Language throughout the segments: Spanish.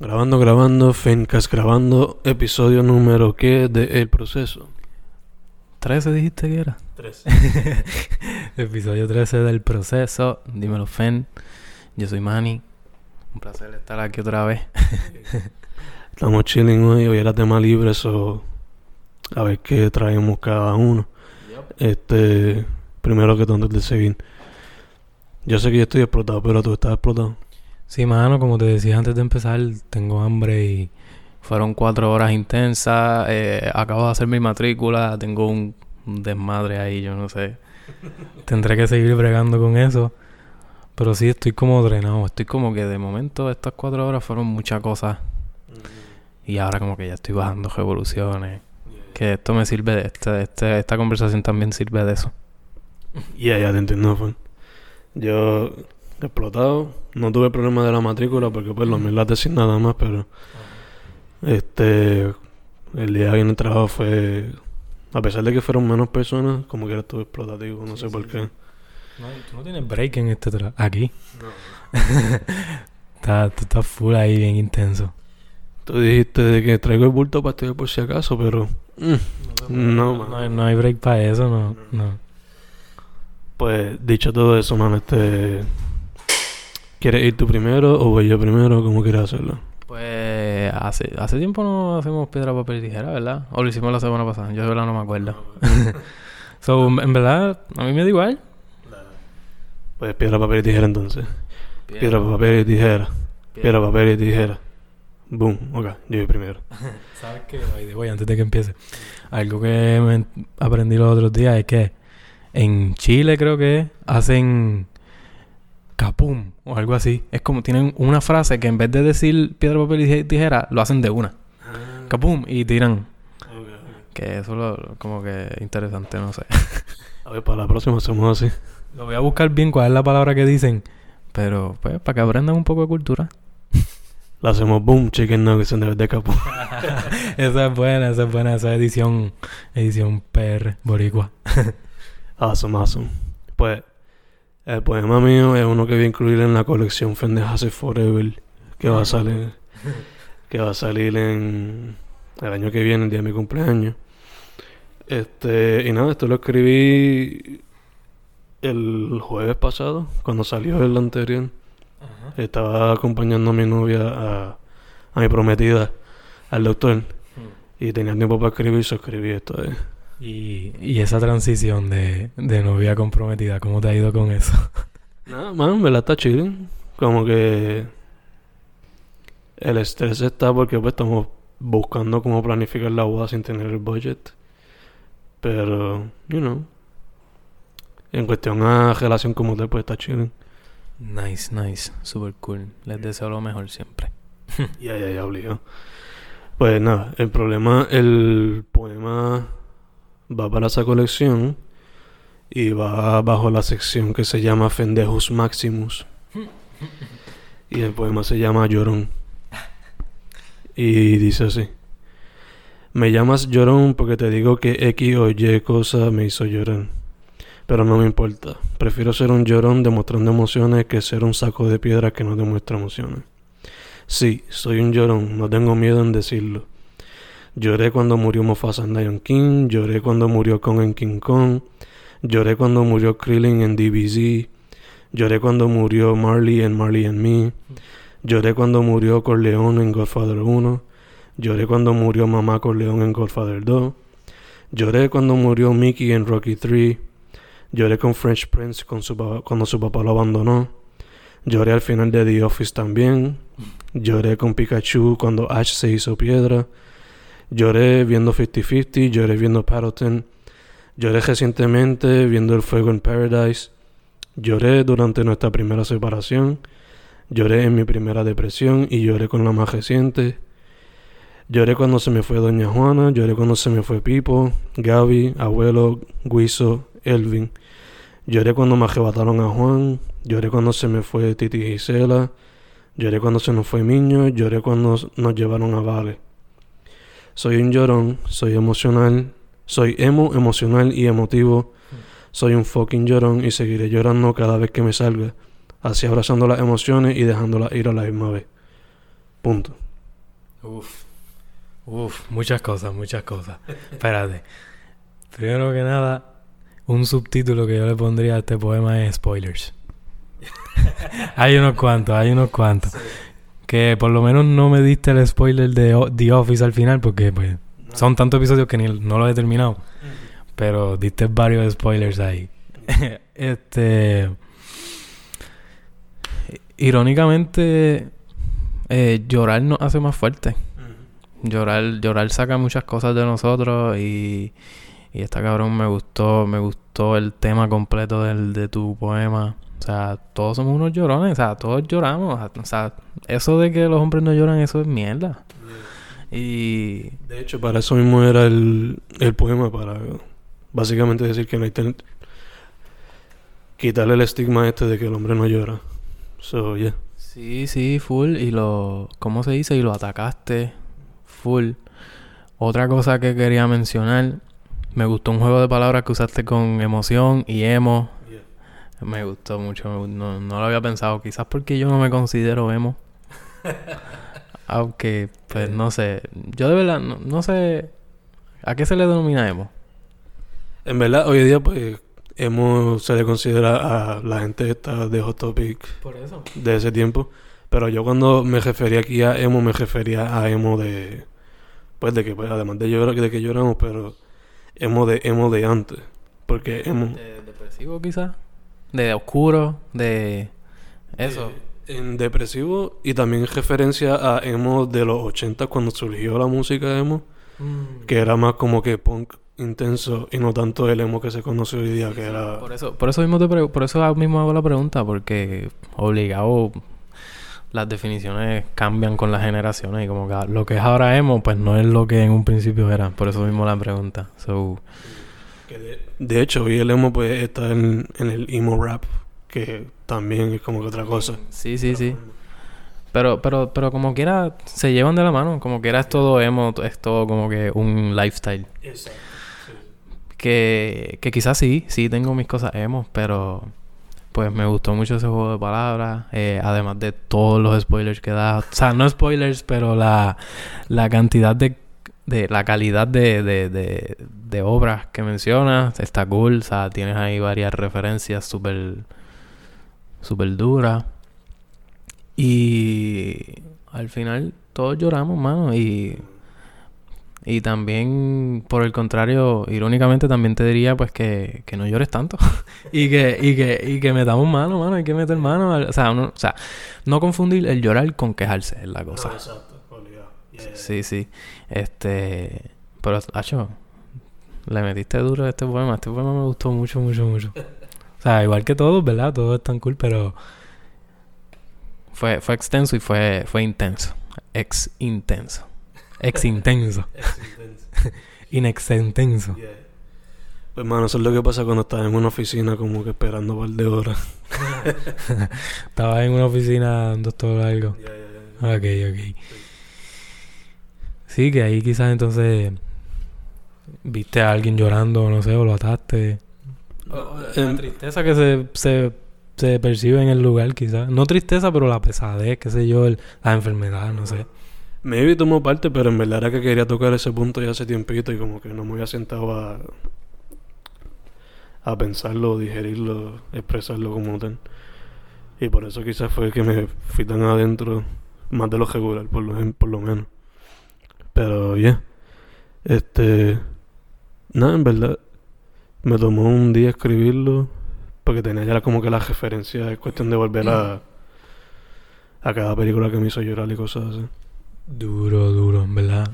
Grabando, grabando, Fencast grabando, episodio número ¿qué de El Proceso? 13 dijiste que era. 13. Episodio 13 del proceso. Dímelo, Fen. Yo soy Manny. Un placer estar aquí otra vez. Estamos chilling hoy, hoy era tema libre, eso a ver qué traemos cada uno. Este, primero que todo antes de seguir. Yo sé que yo estoy explotado, pero tú estás explotado. Sí, mano, como te decía antes de empezar, tengo hambre y fueron cuatro horas intensas. Eh, acabo de hacer mi matrícula, tengo un, un desmadre ahí, yo no sé. Tendré que seguir bregando con eso. Pero sí estoy como drenado. Estoy como que de momento estas cuatro horas fueron muchas cosas. Y ahora como que ya estoy bajando revoluciones. Que esto me sirve de este, este, esta conversación también sirve de eso. Ya, ya te entiendo, Fan. Yo explotado, no tuve problema de la matrícula porque pues los mil la tesis nada más, pero este el día en el trabajo fue a pesar de que fueron menos personas, como que era todo explotativo, no sé por qué. No, tú no tienes break en este tra aquí. está, tú estás full ahí bien intenso. Tú dijiste de que traigo el bulto para estudiar por si acaso, pero mm, no, No, mano. hay, no hay break para eso, no. no. Pues dicho todo eso, mano, este ¿Quieres ir tú primero o voy yo primero? ¿Cómo quieres hacerlo? Pues hace, hace tiempo no hacemos piedra, papel y tijera, ¿verdad? O lo hicimos la semana pasada, yo de verdad no me acuerdo. so, en verdad, a mí me da igual. Pues piedra, papel y tijera entonces. Piedra, papel y tijera. Piedra, papel y tijera. Boom. Ok, yo voy primero. ¿Sabes qué? Way, antes de que empiece. Algo que me aprendí los otros días es que en Chile creo que hacen capum o algo así. Es como tienen una frase que en vez de decir piedra, papel y tijera, lo hacen de una. Capum y tiran. Que eso lo, como que interesante, no sé. A ver, para la próxima hacemos así. Lo voy a buscar bien cuál es la palabra que dicen. Pero, pues, para que aprendan un poco de cultura. La hacemos boom, chicken nuggets en vez de capo. esa es buena, esa es buena. Esa edición, edición PR, boricua. awesome, awesome. Pues, el poema mío es uno que voy a incluir en la colección Fendejase Forever. Que va a salir. que va a salir en el año que viene, el día de mi cumpleaños. Este, y nada, esto lo escribí el jueves pasado, cuando salió el anterior. Estaba acompañando a mi novia, a, a mi prometida, al doctor. Y tenía tiempo para escribir, so escribí esto. eh. Y, y esa transición de, de novia comprometida, ¿cómo te ha ido con eso? Nada, man, en verdad está chilling. Como que el estrés está porque pues estamos buscando cómo planificar la boda sin tener el budget. Pero, you know, en cuestión a relación como tal, pues está chilling. Nice, nice. Super cool. Les deseo lo mejor siempre. Ya, ya, ya, obligado. Pues nada, el problema, el poema va para esa colección y va bajo la sección que se llama Fendejus Maximus. Y el poema se llama Llorón. Y dice así. Me llamas llorón porque te digo que X o Y cosa me hizo llorar. Pero no me importa. Prefiero ser un llorón demostrando emociones que ser un saco de piedra que no demuestra emociones. Sí, soy un llorón, no tengo miedo en decirlo. Lloré cuando murió Mufasa en Lion King, lloré cuando murió Kong en King Kong, lloré cuando murió Krillin en DBZ, lloré cuando murió Marley en Marley and Me, lloré cuando murió Corleone en Godfather 1, lloré cuando murió Mamá Corleone en Godfather 2, lloré cuando murió Mickey en Rocky 3, lloré con French Prince cuando su papá lo abandonó, lloré al final de The Office también, Lloré con Pikachu cuando Ash se hizo piedra. Lloré viendo 50-50, lloré viendo Paddleton. Lloré recientemente viendo El Fuego en Paradise. Lloré durante nuestra primera separación. Lloré en mi primera depresión y lloré con la más reciente. Lloré cuando se me fue Doña Juana, lloré cuando se me fue Pipo, Gaby, Abuelo, Guiso, Elvin. Lloré cuando me arrebataron a Juan, lloré cuando se me fue Titi Gisela. Lloré cuando se nos fue Miño, lloré cuando nos llevaron a Vale. Soy un llorón, soy emocional, soy emo, emocional y emotivo. Soy un fucking llorón y seguiré llorando cada vez que me salga, así abrazando las emociones y dejándolas ir a la misma vez. Punto. Uf. Uf, muchas cosas, muchas cosas. Espérate. Primero que nada, un subtítulo que yo le pondría a este poema es spoilers. hay unos cuantos, hay unos cuantos. Que por lo menos no me diste el spoiler de The Office al final porque pues son tantos episodios que ni no los he terminado. Pero diste varios spoilers ahí. este irónicamente eh, llorar nos hace más fuerte. Llorar, llorar saca muchas cosas de nosotros y, y esta cabrón me gustó, me gustó el tema completo del, de tu poema. O sea, todos somos unos llorones, o sea, todos lloramos. O sea, eso de que los hombres no lloran, eso es mierda. Y... De hecho, para eso mismo era el, el poema, para básicamente decir que no hay... Quitarle el estigma este de que el hombre no llora. So, yeah. Sí, sí, full. Y lo... ¿Cómo se dice? Y lo atacaste full. Otra cosa que quería mencionar, me gustó un juego de palabras que usaste con emoción y emo. Me gustó mucho, no, no, lo había pensado, quizás porque yo no me considero emo. Aunque, pues no sé, yo de verdad no, sé a qué se le denomina emo. En verdad, hoy en día, pues, emo se le considera a la gente esta de Hot Topic Por eso. de ese tiempo. Pero yo cuando me refería aquí a emo, me refería a emo de pues de que pues, además de llorar de que lloramos pero hemos de hemos de antes porque hemos de depresivo quizás de oscuro de eso en depresivo y también referencia a emo de los 80 cuando surgió la música emo mm. que era más como que punk intenso y no tanto el emo que se conoce hoy día que era por eso por eso mismo te por eso mismo hago la pregunta porque obligado las definiciones cambian con las generaciones y como que lo que es ahora emo pues no es lo que en un principio era por eso mismo la pregunta de, hecho hoy el emo pues está en, el emo rap que también es como que otra cosa. Sí sí sí. Pero pero pero como quiera se llevan de la mano. Como quiera es todo emo es todo como que un lifestyle. Exacto, que que quizás sí sí tengo mis cosas emo pero pues me gustó mucho ese juego de palabras, eh, además de todos los spoilers que da, o sea, no spoilers, pero la, la cantidad de, de la calidad de, de, de, de obras que mencionas está cool, o sea, tienes ahí varias referencias súper, súper duras. Y al final todos lloramos, mano, y y también, por el contrario, irónicamente también te diría pues que, que no llores tanto. y que, y que, y que metamos mano, mano, hay que meter mano. O sea, o sea, no confundir el llorar con quejarse es la cosa. Sí, sí. Este. Pero, Hacho, le metiste duro a este poema. Este poema me gustó mucho, mucho, mucho. O sea, igual que todos, ¿verdad? Todo es tan cool, pero. Fue, fue extenso y fue, fue intenso. Ex intenso. Ex intenso. Ex intenso. Pues, mano, eso es lo que pasa cuando estás en una oficina, como que esperando un par de horas. Estabas en una oficina dando todo algo. ok, ok. Sí, que ahí quizás entonces viste a alguien llorando, no sé, o lo ataste. la tristeza que se, se, se, percibe en el lugar, quizás. No tristeza, pero la pesadez, qué sé yo, la enfermedad, no sé. Maybe tomó parte, pero en verdad era que quería tocar ese punto ya hace tiempito y como que no me había sentado a, a pensarlo, digerirlo, expresarlo como tal. Y por eso quizás fue que me fui tan adentro, más de lo regular, por lo, por lo menos. Pero ya, este, nada, en verdad, me tomó un día escribirlo, porque tenía ya como que la referencia, es cuestión de volver a, a cada película que me hizo llorar y cosas así. Duro, duro, en verdad.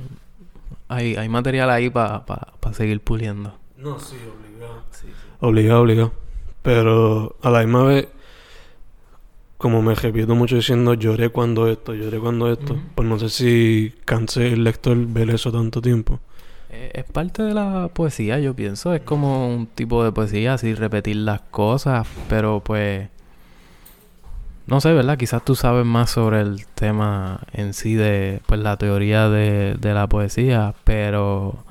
Hay, hay material ahí para pa, seguir puliendo. No, sí, obligado. Sí, Obligado, obligado. Pero a la misma vez, como me repito mucho diciendo, lloré cuando esto, lloré cuando esto. Pues no sé si cansé el lector ver eso tanto tiempo. Eh, es parte de la poesía, yo pienso. Es como un tipo de poesía, así repetir las cosas, pero pues no sé, ¿verdad? Quizás tú sabes más sobre el tema en sí de pues la teoría de, de la poesía, pero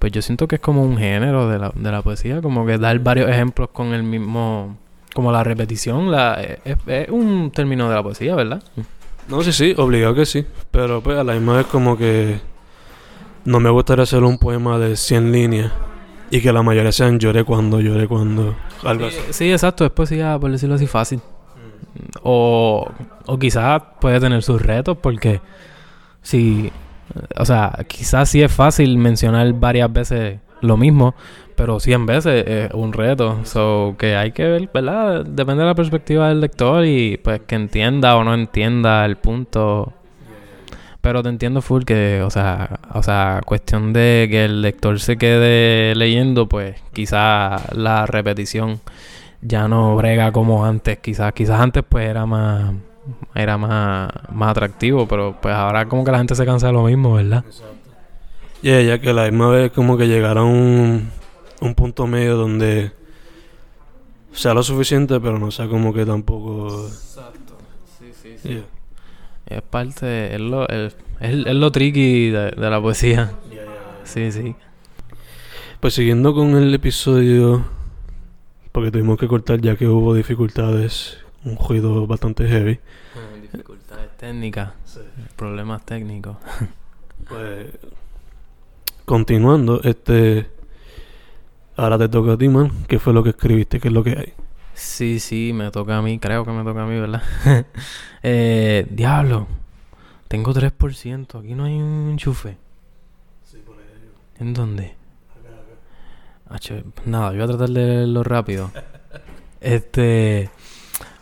pues yo siento que es como un género de la, de la poesía, como que dar varios ejemplos con el mismo, como la repetición, la, es, un término de la poesía, ¿verdad? No, sí, sí, obligado que sí. Pero pues a la misma vez como que no me gustaría hacer un poema de 100 líneas y que la mayoría sean lloré cuando, lloré cuando, algo así. Sí, exacto, es poesía, por decirlo así, fácil. O, o quizás puede tener sus retos porque si, o sea, quizás sí es fácil mencionar varias veces lo mismo, pero 100 veces es un reto. So, que hay que ver, ¿verdad? Depende de la perspectiva del lector y pues que entienda o no entienda el punto. Pero te entiendo full que, o sea, o sea, cuestión de que el lector se quede leyendo, pues quizás la repetición ya no brega como antes, quizás, quizás antes pues era más era más, más atractivo, pero pues ahora como que la gente se cansa de lo mismo, ¿verdad? Y ya que la misma vez como que llegaron a un, un punto medio donde sea lo suficiente, pero no sea como que tampoco... Exacto, sí, sí, sí. Es parte, es lo, es, es, lo tricky de, de la poesía. Sí, sí. Pues siguiendo con el episodio, porque tuvimos que cortar ya que hubo dificultades, un ruido bastante heavy. dificultades técnicas, problemas técnicos. pues continuando, este. Ahora te toca a ti, man. ¿Qué fue lo que escribiste? ¿Qué es lo que hay? Sí, sí, me toca a mí. Creo que me toca a mí, ¿verdad? eh, diablo. Tengo 3%. Aquí no hay un enchufe. Sí, por ahí. ¿En dónde? Acá, acá. H, nada, yo voy a tratar de leerlo rápido. este.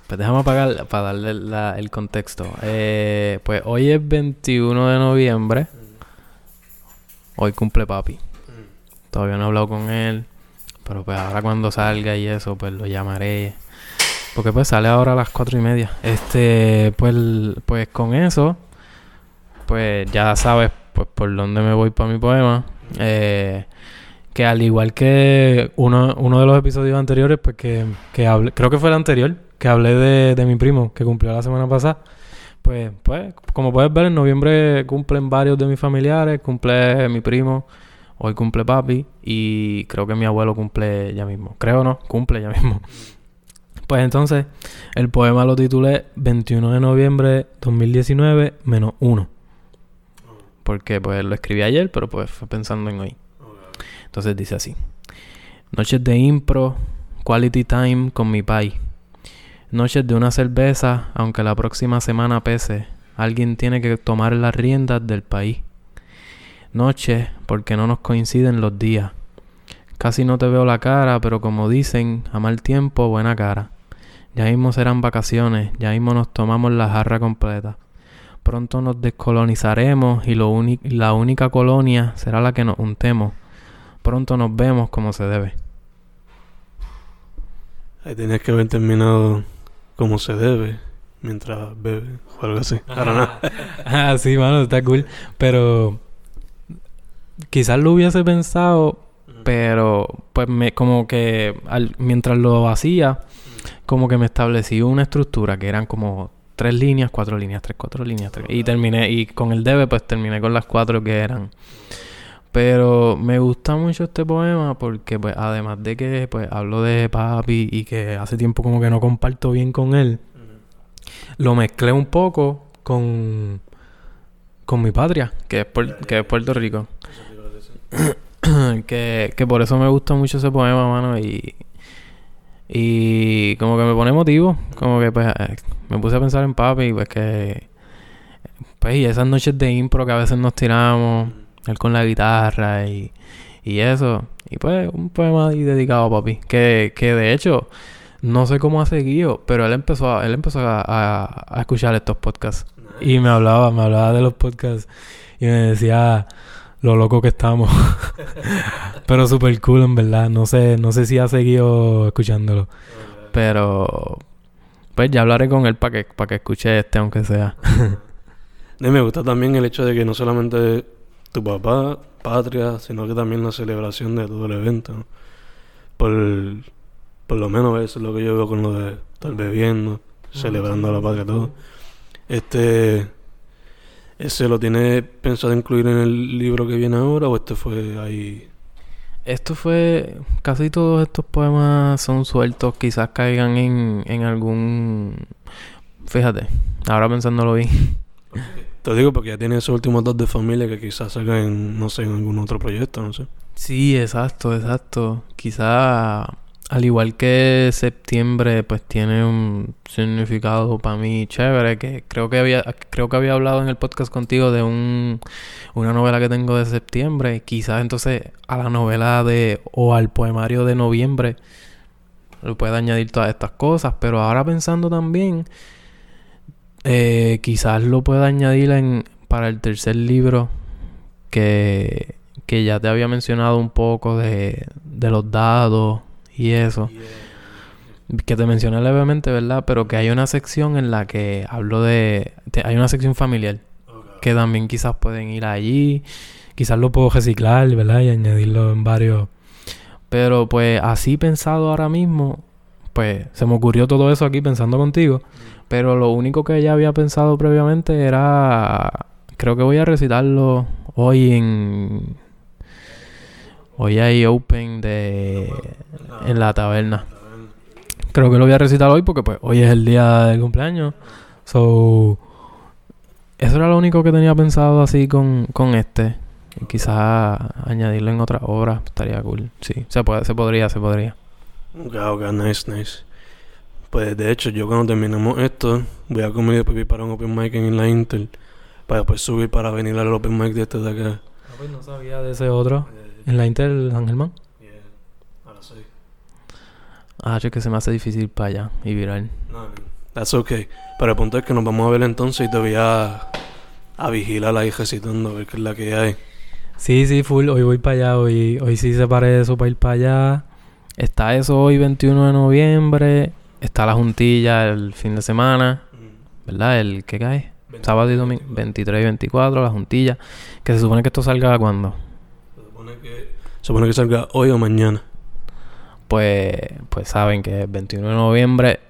Pues déjame apagar para darle la, el contexto. Eh, pues hoy es 21 de noviembre. Hoy cumple papi. Todavía no he hablado con él. Pero pues ahora cuando salga y eso, pues lo llamaré. Porque pues sale ahora a las cuatro y media. Este, pues, pues con eso, pues ya sabes pues por dónde me voy para mi poema. Eh, que al igual que uno, uno de los episodios anteriores, pues que, que hablé, creo que fue el anterior, que hablé de, de mi primo, que cumplió la semana pasada. Pues, pues, como puedes ver, en noviembre cumplen varios de mis familiares, cumple mi primo, hoy cumple papi y creo que mi abuelo cumple ya mismo. Creo no, cumple ya mismo. Pues entonces, el poema lo titulé 21 de noviembre 2019 menos 1. Porque pues lo escribí ayer, pero pues fue pensando en hoy. Entonces dice así. Noches de impro, quality time con mi pai. Noches de una cerveza, aunque la próxima semana pese. Alguien tiene que tomar las riendas del país. Noches porque no nos coinciden los días. Casi no te veo la cara, pero como dicen, a mal tiempo, buena cara. Ya mismo serán vacaciones, ya mismo nos tomamos la jarra completa. Pronto nos descolonizaremos y lo la única colonia será la que nos untemos. Pronto nos vemos como se debe. Ahí tenías que haber terminado como se debe, mientras bebe o algo así. Para nada. ah, sí, mano, está cool. Pero quizás lo hubiese pensado, pero pues me como que al- mientras lo hacía, como que me establecí una estructura que eran como tres líneas, cuatro líneas, tres, cuatro líneas, tres. Y terminé, y con el debe, pues terminé con las cuatro que eran. Pero me gusta mucho este poema porque, pues, además de que, pues, hablo de papi y que hace tiempo como que no comparto bien con él, lo mezclé un poco con, con mi patria, que es, Puer- que es Puerto Rico. que, que por eso me gusta mucho ese poema, mano, y, y como que me pone emotivo, como que pues eh, me puse a pensar en papi, pues que, pues y esas noches de impro que a veces nos tiramos, él con la guitarra y, y eso, y pues un poema ahí dedicado a papi, que, que de hecho, no sé cómo ha seguido, pero él empezó a, él empezó a, a- a escuchar estos podcasts. Y me hablaba, me hablaba de los podcasts y me decía lo loco que estamos. Pero súper cool, en verdad. No sé, no sé si ha seguido escuchándolo. Pero pues ya hablaré con él para que, para que escuche este, aunque sea. Y me gusta también el hecho de que no solamente tu papá, patria, sino que también la celebración de todo el evento. ¿no? Por, por lo menos eso es lo que yo veo con lo de estar bebiendo, celebrando a la patria, todo. Este, ¿ese lo tiene pensado incluir en el libro que viene ahora o este fue ahí? Esto fue. Casi todos estos poemas son sueltos. Quizás caigan en, en algún. Fíjate, ahora pensándolo bien. Te digo porque ya tiene esos últimos dos de familia que quizás salgan no sé, en algún otro proyecto, no sé. Sí, exacto, exacto. Quizá al igual que septiembre, pues tiene un significado para mí chévere. Que creo que había, creo que había hablado en el podcast contigo de un, una novela que tengo de septiembre. Quizás entonces a la novela de o al poemario de noviembre le puede añadir todas estas cosas. Pero ahora pensando también, eh, quizás lo pueda añadir en, para el tercer libro que, que ya te había mencionado un poco de, de los dados y eso. Que te mencioné levemente, ¿verdad? Pero que hay una sección en la que hablo de... hay una sección familiar. Que también quizás pueden ir allí. Quizás lo puedo reciclar, ¿verdad? Y añadirlo en varios... Pero pues así pensado ahora mismo, pues se me ocurrió todo eso aquí pensando contigo. Pero lo único que ya había pensado previamente era... Creo que voy a recitarlo hoy en Hoy hay open de en la taberna. Creo que lo voy a recitar hoy porque pues hoy es el día del cumpleaños. So eso era lo único que tenía pensado así con, con este. quizás añadirlo en otra obra estaría cool. Sí, se puede, se podría, se podría. Ok, ok, nice, nice. Pues de hecho, yo cuando terminemos esto, voy a comer después para un open mic en la Intel. Para después subir para venir al open mic de este de acá. Ah, pues no sabía de ese otro. ¿En la Intel San Germán? Yeah, ahora sí. Ah, yo que se me hace difícil para allá y viral. No, that's okay. Pero el punto es que nos vamos a ver entonces y te voy a, a vigilar ahí recitando, a ver qué es la que hay. Sí, sí, full. Hoy voy para allá. Hoy, hoy sí separé eso para ir para allá. Está eso hoy, 21 de noviembre. Está la juntilla el fin de semana. Mm. ¿Verdad? El que cae. Sábado y domingo. 23 y 24, la juntilla. Que se supone que esto salga cuando? que supone que salga hoy o mañana. Pues, pues saben que el 21 de noviembre,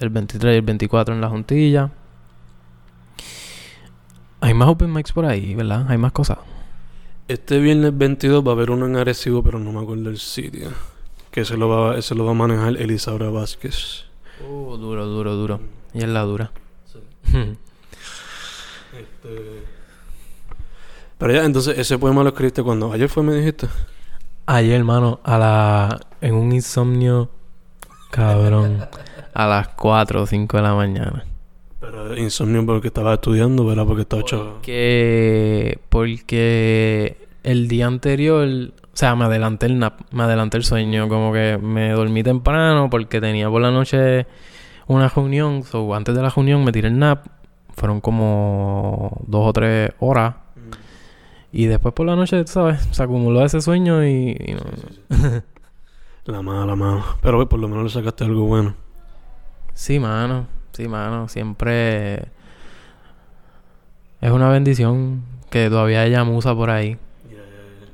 el 23 y el 24 en la juntilla. Hay más open mics por ahí, ¿verdad? Hay más cosas. Este viernes 22 va a haber uno en Arecibo, pero no me acuerdo el sitio. Que se lo va, se lo va a manejar Elisaura Vázquez. Uh, duro, duro, duro. Y es la dura. Sí. este... Pero ya, entonces, ese poema lo escribiste cuando ayer fue, me dijiste. Ayer, hermano, a la. En un insomnio. Cabrón. a las 4 o 5 de la mañana. Pero insomnio porque estaba estudiando, ¿verdad? Porque estaba hecho. Porque. Porque. El día anterior. O sea, me adelanté el nap, me adelanté el sueño. Como que me dormí temprano porque tenía por la noche una reunión. O antes de la reunión me tiré el nap. Fueron como dos o tres horas. Y después por la noche, ¿sabes? Se acumuló ese sueño y... la mala, la mala. Pero por lo menos le sacaste algo bueno. Sí, mano. Sí, mano. Siempre... Es una bendición que todavía haya musa por ahí.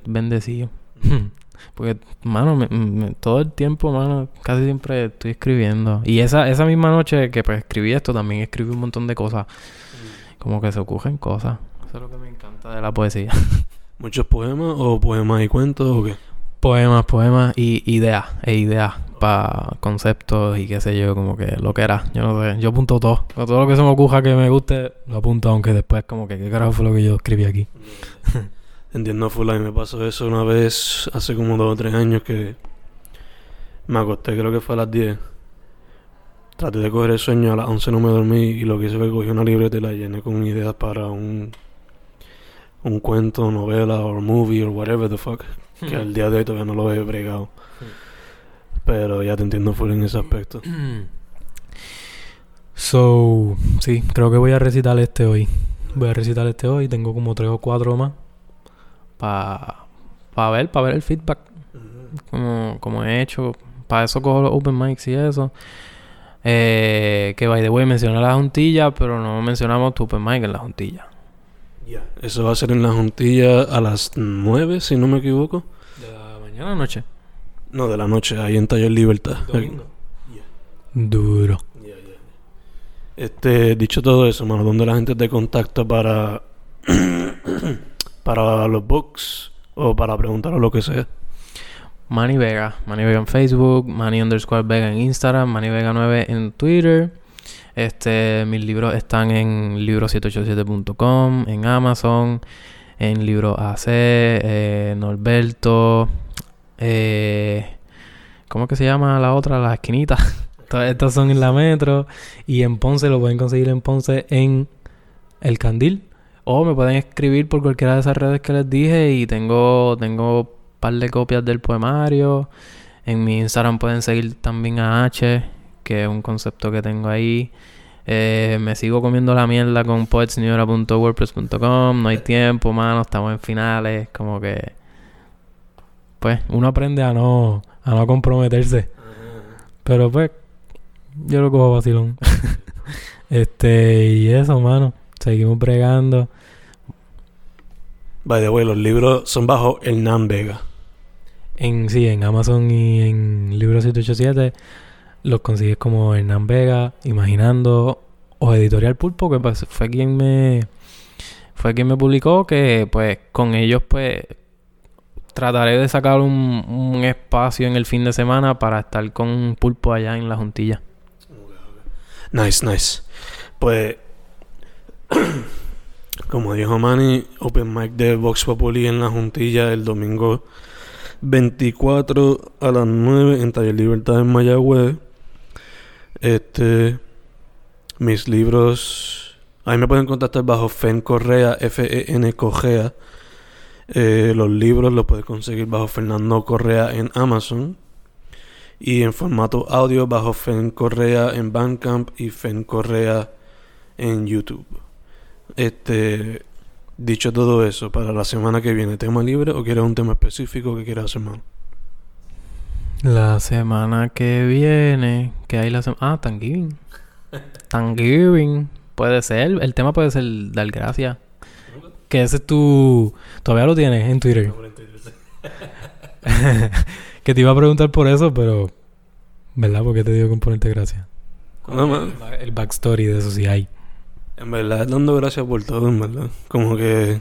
Bendecido. Porque, mano, todo el tiempo, mano, casi siempre estoy escribiendo. Y esa, esa misma noche que pues escribí esto, también escribí un montón de cosas. Mm. Como que se ocurren cosas. Eso es lo que me encanta de la poesía. ¿Muchos poemas o poemas y cuentos o qué? Poemas, poemas y ideas, e ideas para conceptos y qué sé yo, como que lo que era. Yo no sé, yo apunto todo. Todo lo que se me ocurra que me guste, lo apunto, aunque después como que qué carajo fue lo que yo escribí aquí. Entiendo, Fulay, me pasó eso una vez hace como dos o tres años que me acosté, creo que fue a las 10. Traté de coger el sueño, a las 11 no me dormí y lo que hice fue cogí una libreta y la llené con ideas para un un cuento, novela o movie o whatever the fuck. Que al día de hoy todavía no lo he bregado. Pero ya te entiendo full en ese aspecto. So, sí, creo que voy a recitar este hoy. Voy a recitar este hoy. Tengo como tres o cuatro más. Para pa ver, para ver el feedback. como, como he hecho. Para eso cojo los open mics y eso. Eh, que by the way mencionar la juntilla, pero no mencionamos tu open mic en la juntilla. Eso va a ser en la juntilla a las 9, si no me equivoco. ¿De la mañana o noche? No, de la noche, ahí en Taller Libertad. Duro. Este, dicho todo eso, mano, ¿dónde la gente te contacta para para los books o para preguntar o lo que sea? Manny Vega, Manny Vega en Facebook, Manny underscore Vega en Instagram, Manny Vega 9 en Twitter. Este, mis libros están en libro787.com, en Amazon, en Libro AC, eh, Norberto, eh, ¿cómo que se llama la otra? La esquinita. Estas son en la Metro y en Ponce lo pueden conseguir en Ponce en El Candil o me pueden escribir por cualquiera de esas redes que les dije y tengo tengo un par de copias del poemario. En mi Instagram pueden seguir también a H, que es un concepto que tengo ahí. Eh, me sigo comiendo la mierda con poetsneura.wordpress.com. No hay tiempo, mano. Estamos en finales. Como que. Pues uno aprende a no, a no comprometerse. Pero pues, yo lo cojo vacilón. este, y eso, mano. Seguimos bregando. By the way, los libros son bajo Hernán Vega. En, sí, en Amazon y en Libro 787 los consigues como Hernán Vega, Imaginando o Editorial Pulpo, que pues fue quien me fue quien me publicó que pues con ellos pues trataré de sacar un, un espacio en el fin de semana para estar con Pulpo allá en la juntilla. Nice, nice. Pues como dijo Manny, Open Mic de Vox Populi en la juntilla el domingo 24 a las 9 en Taller Libertad en Mayagüez. Este, mis libros, ahí me pueden contactar bajo FEN Correa, F-E-N Correa. Eh, los libros los puedes conseguir bajo Fernando Correa en Amazon. Y en formato audio bajo Fen Correa en Bandcamp y Fen Correa en YouTube. Este, dicho todo eso, para la semana que viene, ¿tema libre o quieres un tema específico que quieras hacer, man? La semana que viene, que hay la semana... Ah, Thanksgiving. Thanksgiving. Puede ser, el tema puede ser dar gracias. Que ese es tu... Todavía lo tienes en Twitter. que te iba a preguntar por eso, pero... ¿Verdad? Porque te digo con ponerte gracias. No, man. El backstory de eso sí hay. En verdad, dando gracias por todo, en verdad. Como que.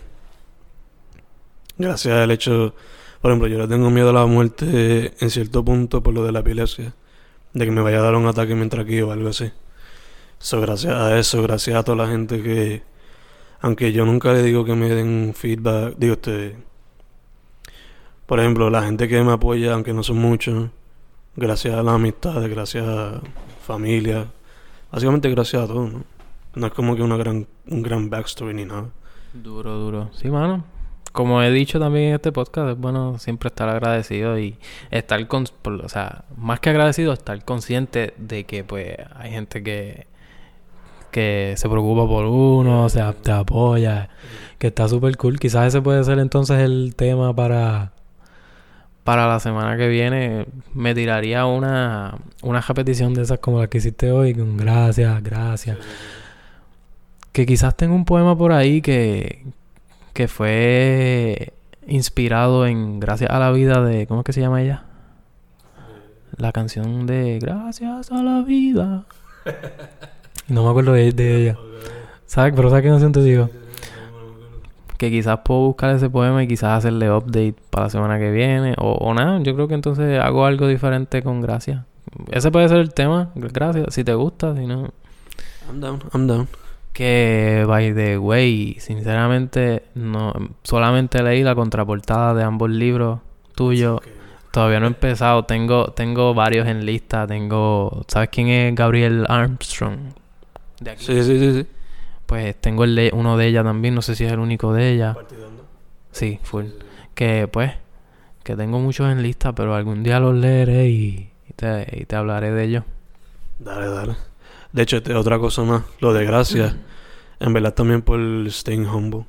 Gracias al hecho. Por ejemplo, yo le tengo miedo a la muerte en cierto punto por lo de la epilepsia. De que me vaya a dar un ataque mientras aquí o algo así. So, gracias a eso, gracias a toda la gente que. Aunque yo nunca le digo que me den feedback. Digo, este. Por ejemplo, la gente que me apoya, aunque no son muchos. Gracias a las amistades, gracias a familia. Básicamente gracias a todo, ¿no? No es como que una gran, un gran backstory ni nada. Duro, duro. Sí, mano. Como he dicho también en este podcast, es bueno siempre estar agradecido y estar con, o sea, más que agradecido, estar consciente de que pues hay gente que que se preocupa por uno, o sea, te apoya, que está súper cool. Quizás ese puede ser entonces el tema para para la semana que viene. Me tiraría una una repetición de esas como la que hiciste hoy, con gracias, gracias que quizás tenga un poema por ahí que, que fue inspirado en Gracias a la vida de... ¿Cómo es que se llama ella? La canción de Gracias a la vida. No me acuerdo de, de ella. ¿Sabes? Pero ¿sabes qué canción te digo? Que quizás puedo buscar ese poema y quizás hacerle update para la semana que viene. O, o nada, yo creo que entonces hago algo diferente con Gracias. Ese puede ser el tema. Gracias. Si te gusta, si no... I'm down, I'm down. Que, by the way, sinceramente, no, solamente leí la contraportada de ambos libros tuyos. Todavía no he empezado. Tengo, tengo varios en lista. Tengo, ¿sabes quién es Gabriel Armstrong? De aquí. Sí, sí, sí, sí. Pues tengo el de, uno de ella también. No sé si es el único de ella. Sí, full. Que, pues, que tengo muchos en lista, pero algún día los leeré y, y te, y te hablaré de ellos. Dale, dale. De hecho, este, otra cosa más, lo de gracias. En verdad también por staying humble.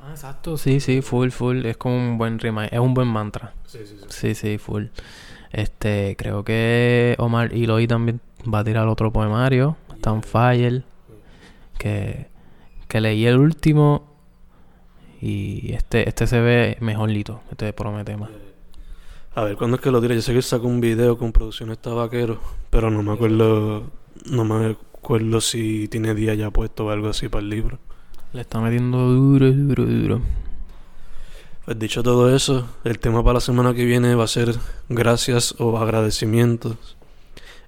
Ah, exacto. Sí, sí, full, full. Es como un buen rima. Es un buen mantra. Sí, sí, sí. Sí, sí, full. Este, creo que Omar Iloy también va a tirar otro poemario. Está on fire. Que, que leí el último. Y este, este se ve mejorlito. Este promete más. A ver, ¿cuándo es que lo tira? Yo sé que sacó un video con producciones tabaquero, pero no me acuerdo, no me acuerdo si tiene día ya puesto o algo así para el libro. Le está metiendo duro, duro, duro. Pues dicho todo eso, el tema para la semana que viene va a ser gracias o agradecimientos.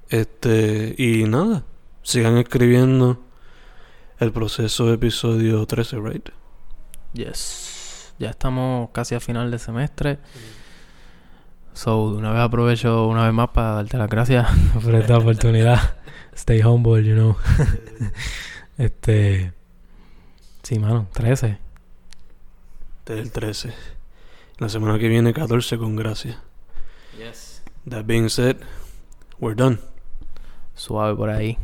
Este, y nada, sigan escribiendo el proceso de episodio 13, right? Yes. Ya estamos casi a final de semestre. So, de una vez aprovecho una vez más para darte las gracias por esta oportunidad. Stay humble, you know. este. Sí, mano, 13. Este es el 13. La semana que viene, 14, con gracia. Yes. That being said, we're done. Suave por ahí.